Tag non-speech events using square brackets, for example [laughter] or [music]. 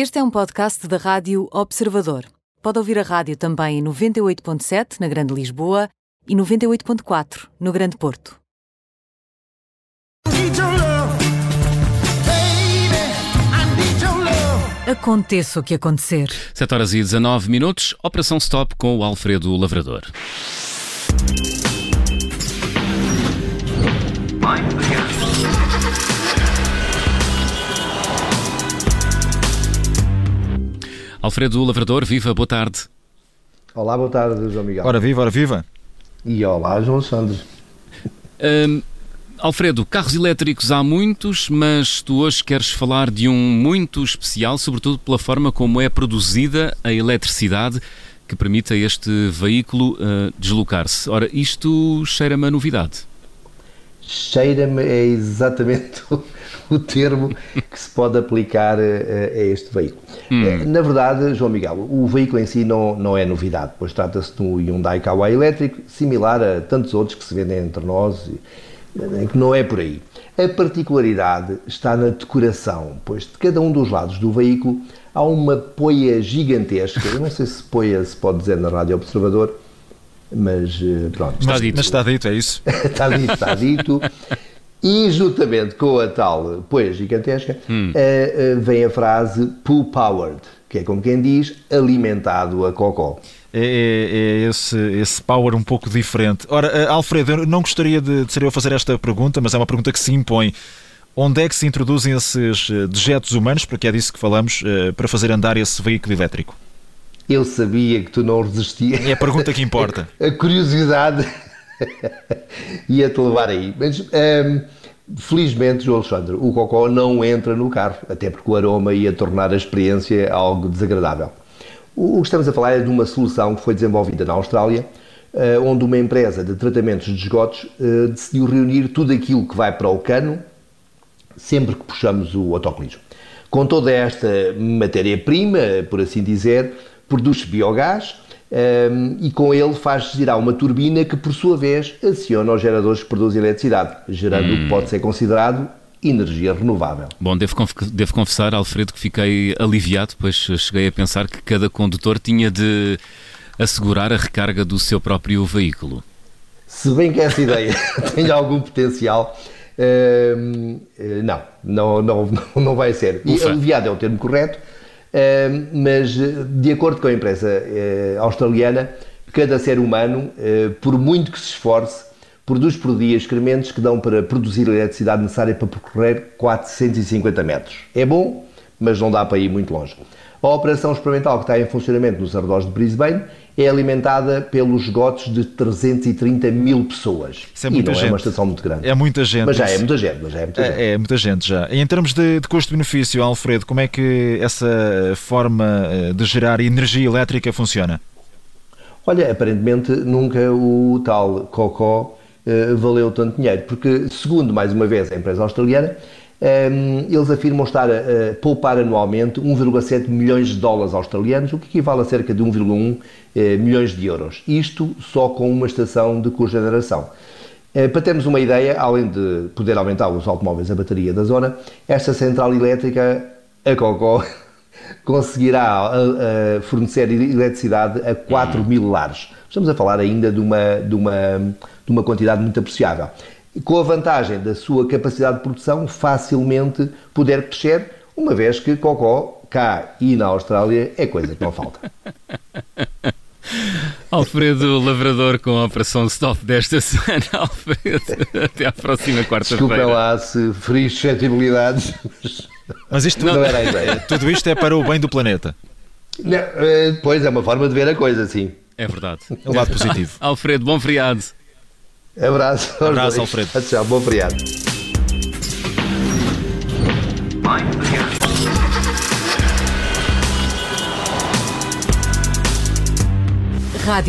Este é um podcast da Rádio Observador. Pode ouvir a rádio também em 98.7 na Grande Lisboa e 98.4 no Grande Porto. Aconteça o que acontecer. 7 horas e 19 minutos, Operação Stop com o Alfredo Lavrador. Alfredo Lavrador, viva, boa tarde. Olá, boa tarde, João Miguel. Ora viva, ora viva. E olá, João Alexandre. Hum, Alfredo, carros elétricos há muitos, mas tu hoje queres falar de um muito especial, sobretudo pela forma como é produzida a eletricidade que permite a este veículo uh, deslocar-se. Ora, isto cheira-me a novidade. Cheira-me é exatamente [laughs] o, o termo que se pode aplicar a, a este veículo. Hum. Na verdade, João Miguel, o veículo em si não, não é novidade, pois trata-se de um Hyundai Kauai elétrico, similar a tantos outros que se vendem entre nós, que não é por aí. A particularidade está na decoração, pois de cada um dos lados do veículo há uma poia gigantesca, eu não sei se poia se pode dizer na Rádio Observador, mas eh, pronto. Está dito. Mas está dito, é isso? [laughs] está dito, está dito. E juntamente com a tal poeira gigantesca, hum. uh, uh, vem a frase pool powered, que é como quem diz, alimentado a cocó. É, é, é esse, esse power um pouco diferente. Ora, uh, Alfredo, eu não gostaria de, de ser eu a fazer esta pergunta, mas é uma pergunta que se impõe. Onde é que se introduzem esses dejetos humanos, porque é disso que falamos, para fazer andar esse veículo elétrico? Eu sabia que tu não resistias. É a pergunta que importa. [laughs] a curiosidade [laughs] ia-te levar aí. Mas, ehm, felizmente, João Alexandre, o cocó não entra no carro, até porque o aroma ia tornar a experiência algo desagradável. O que estamos a falar é de uma solução que foi desenvolvida na Austrália, eh, onde uma empresa de tratamentos de esgotos eh, decidiu reunir tudo aquilo que vai para o cano sempre que puxamos o autocolismo. Com toda esta matéria-prima, por assim dizer, produz biogás, um, e com ele faz girar uma turbina que, por sua vez, aciona os geradores que produzem eletricidade, gerando hum. o que hum. pode ser considerado energia renovável. Bom, devo, devo confessar, Alfredo, que fiquei aliviado, pois cheguei a pensar que cada condutor tinha de assegurar a recarga do seu próprio veículo. Se bem que essa ideia [laughs] tem algum potencial, eh, não, não, não, não vai ser. E aliviado é o termo correto, mas de acordo com a empresa eh, australiana, cada ser humano, eh, por muito que se esforce, produz por dia excrementos que dão para produzir a eletricidade necessária para percorrer 450 metros. É bom, mas não dá para ir muito longe. A operação experimental que está em funcionamento nos arredores de Brisbane é alimentada pelos esgotos de 330 mil pessoas. Isso é muita e não gente. é uma estação muito grande. É muita gente. Mas já é muita gente. Mas já é, muita gente. É, é muita gente já. em termos de, de custo-benefício, Alfredo, como é que essa forma eh, de gerar energia elétrica funciona? Olha, aparentemente nunca o tal Cocó uh, valeu tanto dinheiro, porque, segundo mais uma vez a empresa australiana, eles afirmam estar a, poupar anualmente 1,7 milhões de dólares australianos, o que equivale a cerca de 1,1 eh, milhões de euros. Isto só com uma estação de cogeneração. Eh, para termos uma ideia, além de poder aumentar os automóveis a bateria da zona, esta central elétrica, a Cocó, [laughs] conseguirá fornecer eletricidade a 4 mil lares. Estamos a falar ainda de uma, de uma, de uma quantidade muito apreciável com a vantagem da sua capacidade de produção facilmente poder crescer, uma vez que Cocó, cá e na Austrália, é coisa que não falta. [laughs] Alfredo Lavrador com a Operação Stop desta semana. [laughs] Alfredo, até à próxima quarta-feira. Desculpa lá se feri suscetibilidades. Mas isto não, não era a ideia. [laughs] Tudo isto é para o bem do planeta. Não, eh, pois é uma forma de ver a coisa, sim. É verdade. É o lado positivo. Alfredo, bom feriado. Abraço. Abraço, Alfredo. Tchau, bom feriado. Rádio